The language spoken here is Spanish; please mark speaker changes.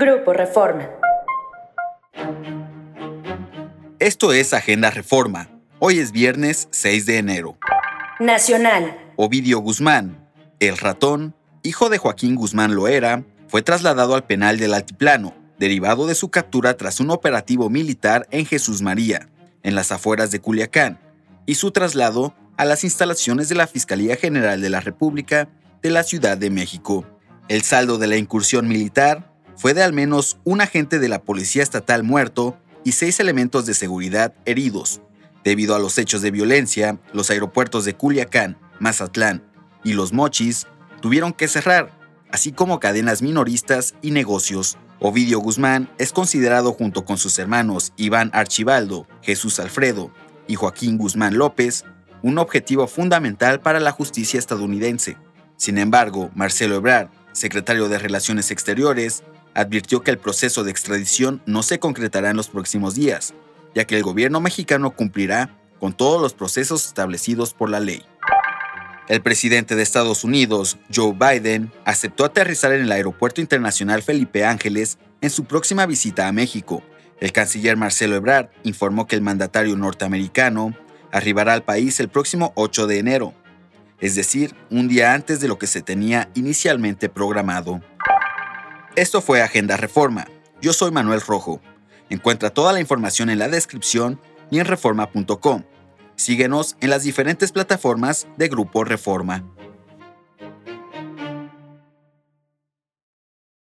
Speaker 1: Grupo Reforma.
Speaker 2: Esto es Agenda Reforma. Hoy es viernes 6 de enero.
Speaker 1: Nacional.
Speaker 2: Ovidio Guzmán, el ratón, hijo de Joaquín Guzmán Loera, fue trasladado al penal del Altiplano, derivado de su captura tras un operativo militar en Jesús María, en las afueras de Culiacán, y su traslado a las instalaciones de la Fiscalía General de la República de la Ciudad de México. El saldo de la incursión militar fue de al menos un agente de la Policía Estatal muerto y seis elementos de seguridad heridos. Debido a los hechos de violencia, los aeropuertos de Culiacán, Mazatlán y Los Mochis tuvieron que cerrar, así como cadenas minoristas y negocios. Ovidio Guzmán es considerado junto con sus hermanos Iván Archibaldo, Jesús Alfredo y Joaquín Guzmán López un objetivo fundamental para la justicia estadounidense. Sin embargo, Marcelo Ebrard, secretario de Relaciones Exteriores, advirtió que el proceso de extradición no se concretará en los próximos días, ya que el gobierno mexicano cumplirá con todos los procesos establecidos por la ley. El presidente de Estados Unidos, Joe Biden, aceptó aterrizar en el Aeropuerto Internacional Felipe Ángeles en su próxima visita a México. El canciller Marcelo Ebrard informó que el mandatario norteamericano arribará al país el próximo 8 de enero, es decir, un día antes de lo que se tenía inicialmente programado. Esto fue Agenda Reforma. Yo soy Manuel Rojo. Encuentra toda la información en la descripción y en reforma.com. Síguenos en las diferentes plataformas de Grupo Reforma.